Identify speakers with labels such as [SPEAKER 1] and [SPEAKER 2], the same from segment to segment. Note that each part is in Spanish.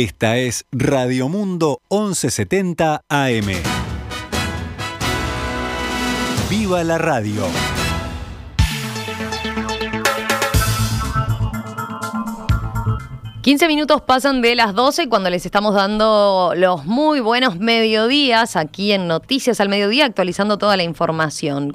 [SPEAKER 1] Esta es Radio Mundo 1170 AM. ¡Viva la radio!
[SPEAKER 2] Quince minutos pasan de las 12 cuando les estamos dando los muy buenos mediodías aquí en Noticias al Mediodía, actualizando toda la información.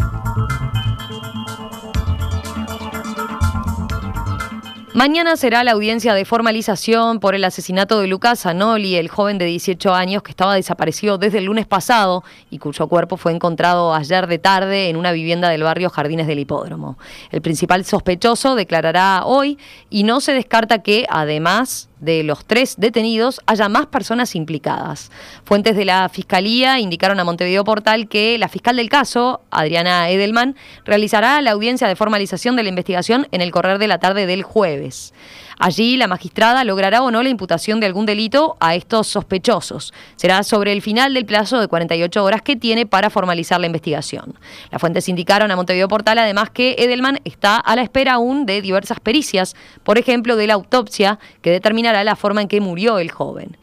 [SPEAKER 2] Mañana será la audiencia de formalización por el asesinato de Lucas Anoli, el joven de 18 años que estaba desaparecido desde el lunes pasado y cuyo cuerpo fue encontrado ayer de tarde en una vivienda del barrio Jardines del Hipódromo. El principal sospechoso declarará hoy y no se descarta que, además de los tres detenidos haya más personas implicadas. Fuentes de la Fiscalía indicaron a Montevideo Portal que la fiscal del caso, Adriana Edelman, realizará la audiencia de formalización de la investigación en el correr de la tarde del jueves. Allí la magistrada logrará o no la imputación de algún delito a estos sospechosos. Será sobre el final del plazo de 48 horas que tiene para formalizar la investigación. Las fuentes indicaron a Montevideo Portal además que Edelman está a la espera aún de diversas pericias, por ejemplo de la autopsia que determinará la forma en que murió el joven.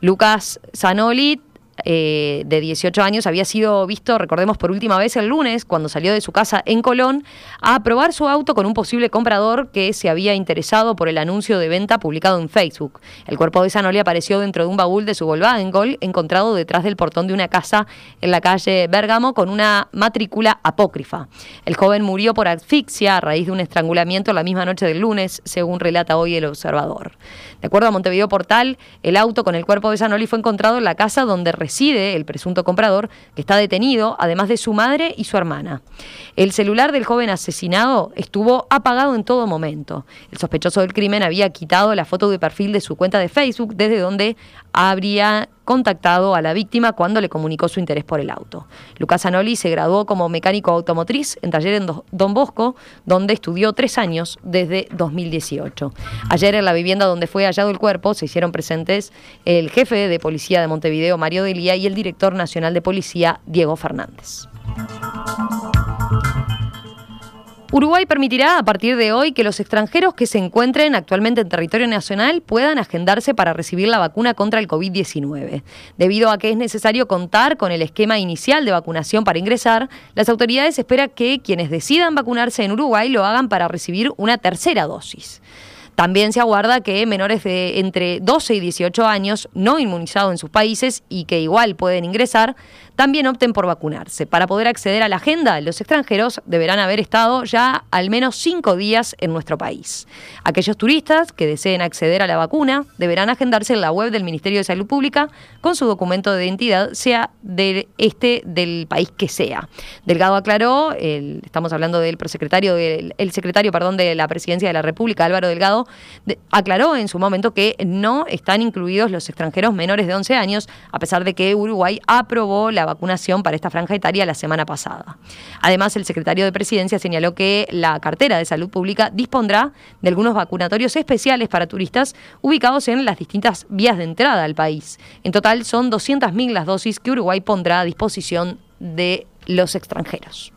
[SPEAKER 2] Lucas Zanoli eh, de 18 años, había sido visto, recordemos, por última vez el lunes, cuando salió de su casa en Colón, a probar su auto con un posible comprador que se había interesado por el anuncio de venta publicado en Facebook. El cuerpo de Sanoli apareció dentro de un baúl de su Volkswagen Gol, encontrado detrás del portón de una casa en la calle Bérgamo con una matrícula apócrifa. El joven murió por asfixia a raíz de un estrangulamiento la misma noche del lunes, según relata hoy el observador. De acuerdo a Montevideo Portal, el auto con el cuerpo de Sanoli fue encontrado en la casa donde reside el presunto comprador, que está detenido, además de su madre y su hermana. El celular del joven asesinado estuvo apagado en todo momento. El sospechoso del crimen había quitado la foto de perfil de su cuenta de Facebook, desde donde habría contactado a la víctima cuando le comunicó su interés por el auto. Lucas Anoli se graduó como mecánico automotriz en taller en Don Bosco, donde estudió tres años desde 2018. Ayer en la vivienda donde fue hallado el cuerpo se hicieron presentes el jefe de policía de Montevideo, Mario Delía, y el director nacional de policía, Diego Fernández. Uruguay permitirá a partir de hoy que los extranjeros que se encuentren actualmente en territorio nacional puedan agendarse para recibir la vacuna contra el COVID-19. Debido a que es necesario contar con el esquema inicial de vacunación para ingresar, las autoridades esperan que quienes decidan vacunarse en Uruguay lo hagan para recibir una tercera dosis. También se aguarda que menores de entre 12 y 18 años no inmunizados en sus países y que igual pueden ingresar, también opten por vacunarse. Para poder acceder a la agenda, los extranjeros deberán haber estado ya al menos cinco días en nuestro país. Aquellos turistas que deseen acceder a la vacuna deberán agendarse en la web del Ministerio de Salud Pública con su documento de identidad, sea del este del país que sea. Delgado aclaró, estamos hablando del prosecretario, del, el secretario, perdón, de la Presidencia de la República, Álvaro Delgado, aclaró en su momento que no están incluidos los extranjeros menores de 11 años, a pesar de que Uruguay aprobó la vacunación para esta franja etaria la semana pasada. Además, el secretario de Presidencia señaló que la cartera de salud pública dispondrá de algunos vacunatorios especiales para turistas ubicados en las distintas vías de entrada al país. En total son 200.000 las dosis que Uruguay pondrá a disposición de los extranjeros.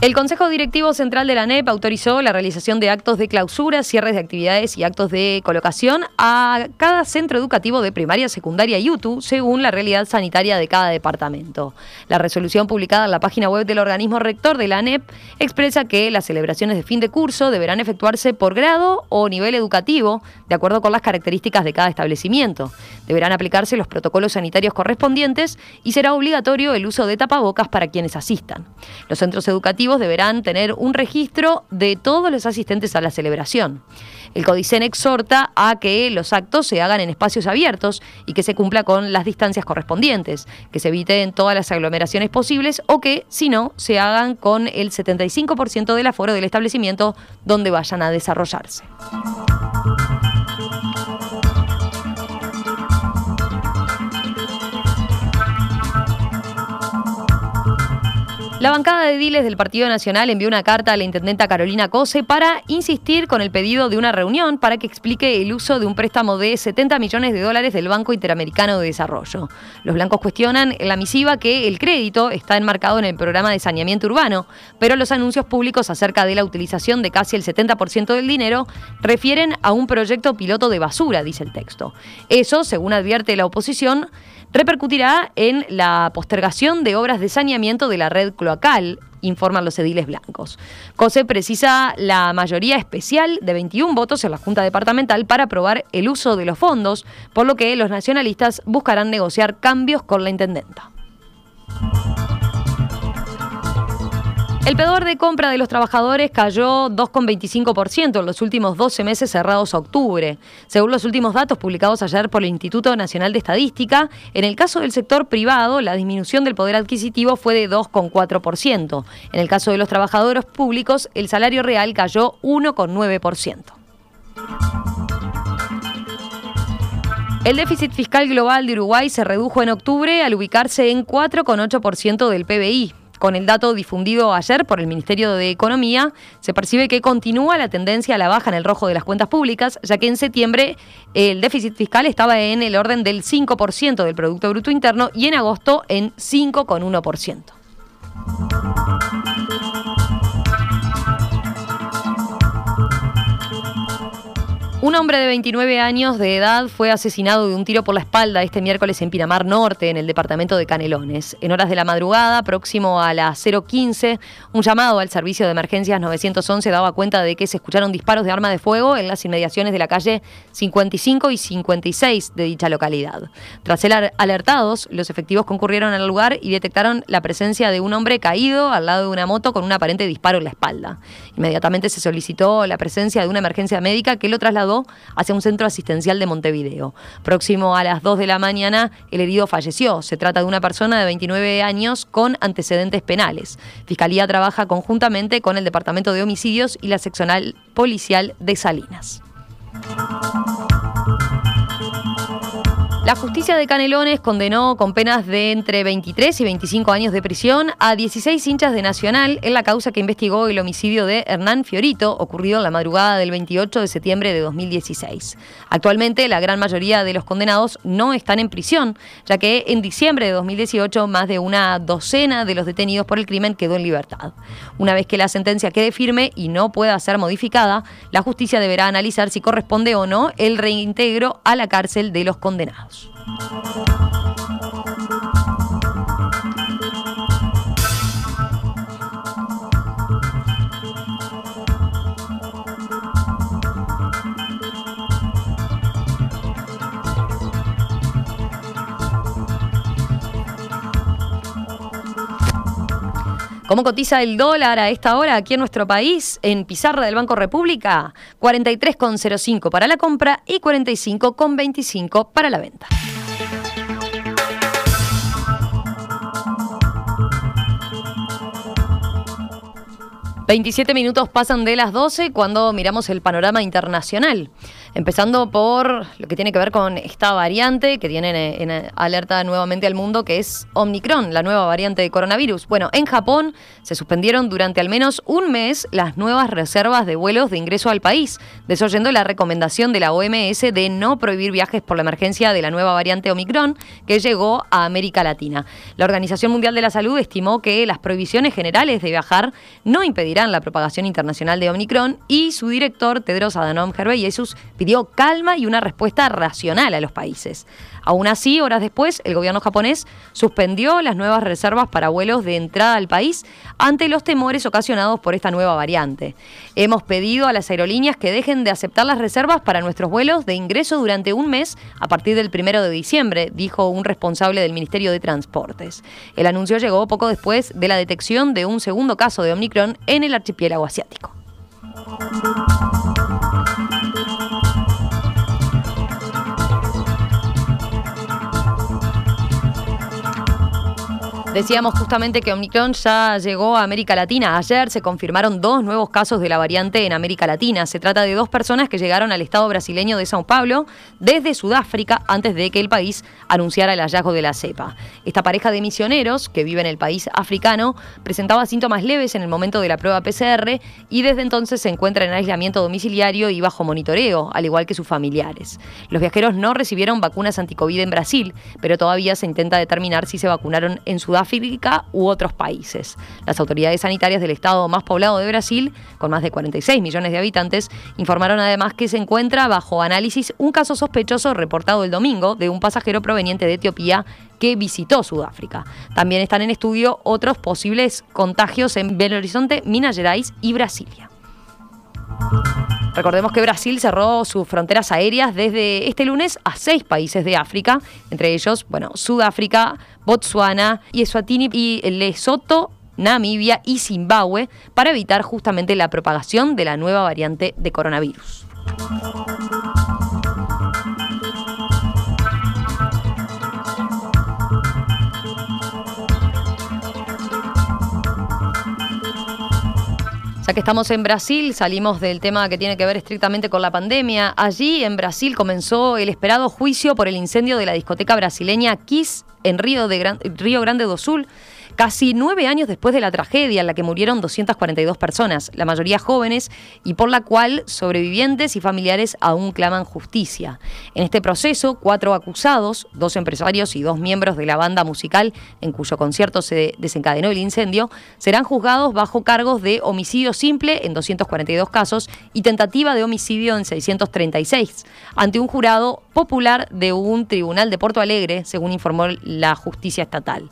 [SPEAKER 2] El Consejo Directivo Central de la NEP autorizó la realización de actos de clausura, cierres de actividades y actos de colocación a cada centro educativo de primaria, secundaria y UTU, según la realidad sanitaria de cada departamento. La resolución publicada en la página web del organismo rector de la NEP expresa que las celebraciones de fin de curso deberán efectuarse por grado o nivel educativo, de acuerdo con las características de cada establecimiento. Deberán aplicarse los protocolos sanitarios correspondientes y será obligatorio el uso de tapabocas para quienes asistan. Los centros educativos deberán tener un registro de todos los asistentes a la celebración. El Codicen exhorta a que los actos se hagan en espacios abiertos y que se cumpla con las distancias correspondientes, que se eviten todas las aglomeraciones posibles o que, si no, se hagan con el 75% del aforo del establecimiento donde vayan a desarrollarse. La bancada de Diles del Partido Nacional envió una carta a la intendenta Carolina Cose para insistir con el pedido de una reunión para que explique el uso de un préstamo de 70 millones de dólares del Banco Interamericano de Desarrollo. Los blancos cuestionan en la misiva que el crédito está enmarcado en el programa de saneamiento urbano, pero los anuncios públicos acerca de la utilización de casi el 70% del dinero refieren a un proyecto piloto de basura, dice el texto. Eso, según advierte la oposición, repercutirá en la postergación de obras de saneamiento de la red cloacal, informan los ediles blancos. COSE precisa la mayoría especial de 21 votos en la Junta Departamental para aprobar el uso de los fondos, por lo que los nacionalistas buscarán negociar cambios con la intendenta. El pedor de compra de los trabajadores cayó 2,25% en los últimos 12 meses cerrados a octubre. Según los últimos datos publicados ayer por el Instituto Nacional de Estadística, en el caso del sector privado, la disminución del poder adquisitivo fue de 2,4%. En el caso de los trabajadores públicos, el salario real cayó 1,9%. El déficit fiscal global de Uruguay se redujo en octubre al ubicarse en 4,8% del PBI. Con el dato difundido ayer por el Ministerio de Economía, se percibe que continúa la tendencia a la baja en el rojo de las cuentas públicas, ya que en septiembre el déficit fiscal estaba en el orden del 5% del Producto Bruto Interno y en agosto en 5,1%. Un hombre de 29 años de edad fue asesinado de un tiro por la espalda este miércoles en Pinamar Norte, en el departamento de Canelones. En horas de la madrugada, próximo a las 015, un llamado al servicio de emergencias 911 daba cuenta de que se escucharon disparos de arma de fuego en las inmediaciones de la calle 55 y 56 de dicha localidad. Tras ser alertados, los efectivos concurrieron al lugar y detectaron la presencia de un hombre caído al lado de una moto con un aparente disparo en la espalda. Inmediatamente se solicitó la presencia de una emergencia médica que lo trasladó hacia un centro asistencial de Montevideo. Próximo a las 2 de la mañana, el herido falleció. Se trata de una persona de 29 años con antecedentes penales. Fiscalía trabaja conjuntamente con el Departamento de Homicidios y la seccional policial de Salinas. La justicia de Canelones condenó con penas de entre 23 y 25 años de prisión a 16 hinchas de Nacional en la causa que investigó el homicidio de Hernán Fiorito, ocurrido en la madrugada del 28 de septiembre de 2016. Actualmente, la gran mayoría de los condenados no están en prisión, ya que en diciembre de 2018 más de una docena de los detenidos por el crimen quedó en libertad. Una vez que la sentencia quede firme y no pueda ser modificada, la justicia deberá analizar si corresponde o no el reintegro a la cárcel de los condenados. Música ¿Cómo cotiza el dólar a esta hora aquí en nuestro país? En pizarra del Banco República, 43,05 para la compra y 45,25 para la venta. 27 minutos pasan de las 12 cuando miramos el panorama internacional. Empezando por lo que tiene que ver con esta variante que tiene en, alerta nuevamente al mundo, que es Omicron, la nueva variante de coronavirus. Bueno, en Japón se suspendieron durante al menos un mes las nuevas reservas de vuelos de ingreso al país, desoyendo la recomendación de la OMS de no prohibir viajes por la emergencia de la nueva variante Omicron que llegó a América Latina. La Organización Mundial de la Salud estimó que las prohibiciones generales de viajar no impedirán la propagación internacional de Omicron y su director, Tedros Adhanom Ghebreyesus, pidió calma y una respuesta racional a los países. Aún así, horas después, el gobierno japonés suspendió las nuevas reservas para vuelos de entrada al país ante los temores ocasionados por esta nueva variante. Hemos pedido a las aerolíneas que dejen de aceptar las reservas para nuestros vuelos de ingreso durante un mes a partir del primero de diciembre, dijo un responsable del Ministerio de Transportes. El anuncio llegó poco después de la detección de un segundo caso de Omicron en el archipiélago asiático. Decíamos justamente que Omicron ya llegó a América Latina. Ayer se confirmaron dos nuevos casos de la variante en América Latina. Se trata de dos personas que llegaron al estado brasileño de Sao Paulo desde Sudáfrica antes de que el país anunciara el hallazgo de la cepa. Esta pareja de misioneros que vive en el país africano presentaba síntomas leves en el momento de la prueba PCR y desde entonces se encuentra en aislamiento domiciliario y bajo monitoreo, al igual que sus familiares. Los viajeros no recibieron vacunas anticovid en Brasil, pero todavía se intenta determinar si se vacunaron en Sudáfrica U otros países. Las autoridades sanitarias del estado más poblado de Brasil, con más de 46 millones de habitantes, informaron además que se encuentra bajo análisis un caso sospechoso reportado el domingo de un pasajero proveniente de Etiopía que visitó Sudáfrica. También están en estudio otros posibles contagios en Belo Horizonte, Minas Gerais y Brasilia. Recordemos que Brasil cerró sus fronteras aéreas desde este lunes a seis países de África, entre ellos, bueno, Sudáfrica, Botsuana, Eswatini y Lesoto, Namibia y Zimbabue, para evitar justamente la propagación de la nueva variante de coronavirus. Ya que estamos en Brasil, salimos del tema que tiene que ver estrictamente con la pandemia. Allí en Brasil comenzó el esperado juicio por el incendio de la discoteca brasileña Kiss en Río, de Río Grande do Sul casi nueve años después de la tragedia en la que murieron 242 personas, la mayoría jóvenes, y por la cual sobrevivientes y familiares aún claman justicia. En este proceso, cuatro acusados, dos empresarios y dos miembros de la banda musical en cuyo concierto se desencadenó el incendio, serán juzgados bajo cargos de homicidio simple en 242 casos y tentativa de homicidio en 636, ante un jurado popular de un tribunal de Porto Alegre, según informó la justicia estatal.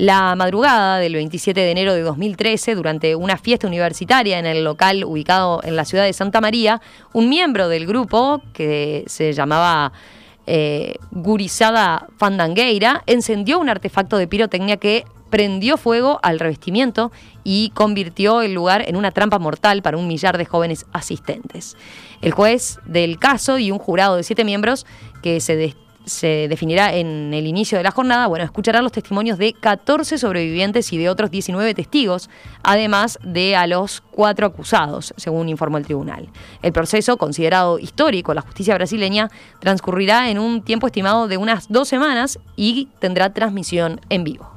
[SPEAKER 2] La madrugada del 27 de enero de 2013, durante una fiesta universitaria en el local ubicado en la ciudad de Santa María, un miembro del grupo, que se llamaba eh, Gurizada Fandangueira, encendió un artefacto de pirotecnia que prendió fuego al revestimiento y convirtió el lugar en una trampa mortal para un millar de jóvenes asistentes. El juez del caso y un jurado de siete miembros que se se definirá en el inicio de la jornada, bueno, escuchará los testimonios de 14 sobrevivientes y de otros 19 testigos, además de a los cuatro acusados, según informó el tribunal. El proceso, considerado histórico, la justicia brasileña, transcurrirá en un tiempo estimado de unas dos semanas y tendrá transmisión en vivo.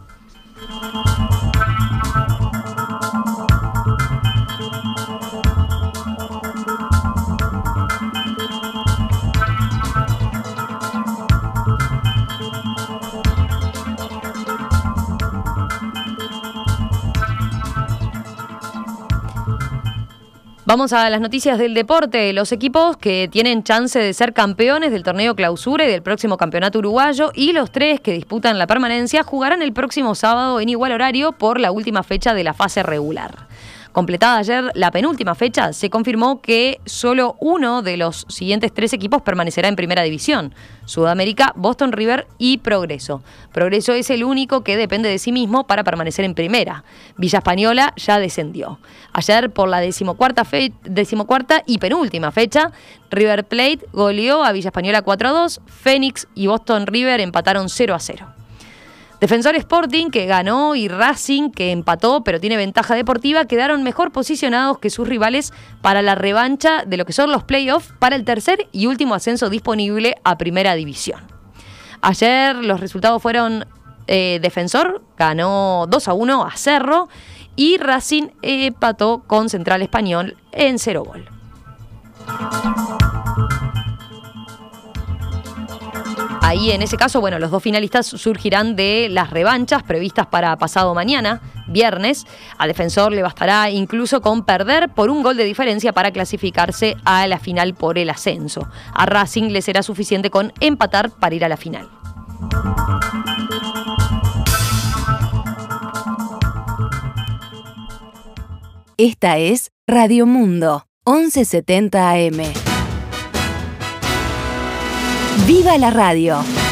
[SPEAKER 2] Vamos a las noticias del deporte. Los equipos que tienen chance de ser campeones del torneo clausura y del próximo campeonato uruguayo y los tres que disputan la permanencia jugarán el próximo sábado en igual horario por la última fecha de la fase regular. Completada ayer la penúltima fecha, se confirmó que solo uno de los siguientes tres equipos permanecerá en primera división. Sudamérica, Boston River y Progreso. Progreso es el único que depende de sí mismo para permanecer en primera. Villa Española ya descendió. Ayer por la decimocuarta, decimocuarta y penúltima fecha, River Plate goleó a Villa Española 4 a 2, Phoenix y Boston River empataron 0 a 0. Defensor Sporting, que ganó, y Racing, que empató, pero tiene ventaja deportiva, quedaron mejor posicionados que sus rivales para la revancha de lo que son los playoffs para el tercer y último ascenso disponible a Primera División. Ayer los resultados fueron eh, Defensor, ganó 2 a 1 a Cerro, y Racing empató con Central Español en 0 gol. Ahí en ese caso, bueno, los dos finalistas surgirán de las revanchas previstas para pasado mañana, viernes. A Defensor le bastará incluso con perder por un gol de diferencia para clasificarse a la final por el ascenso. A Racing le será suficiente con empatar para ir a la final.
[SPEAKER 3] Esta es Radio Mundo, 1170 AM. ¡Viva la radio!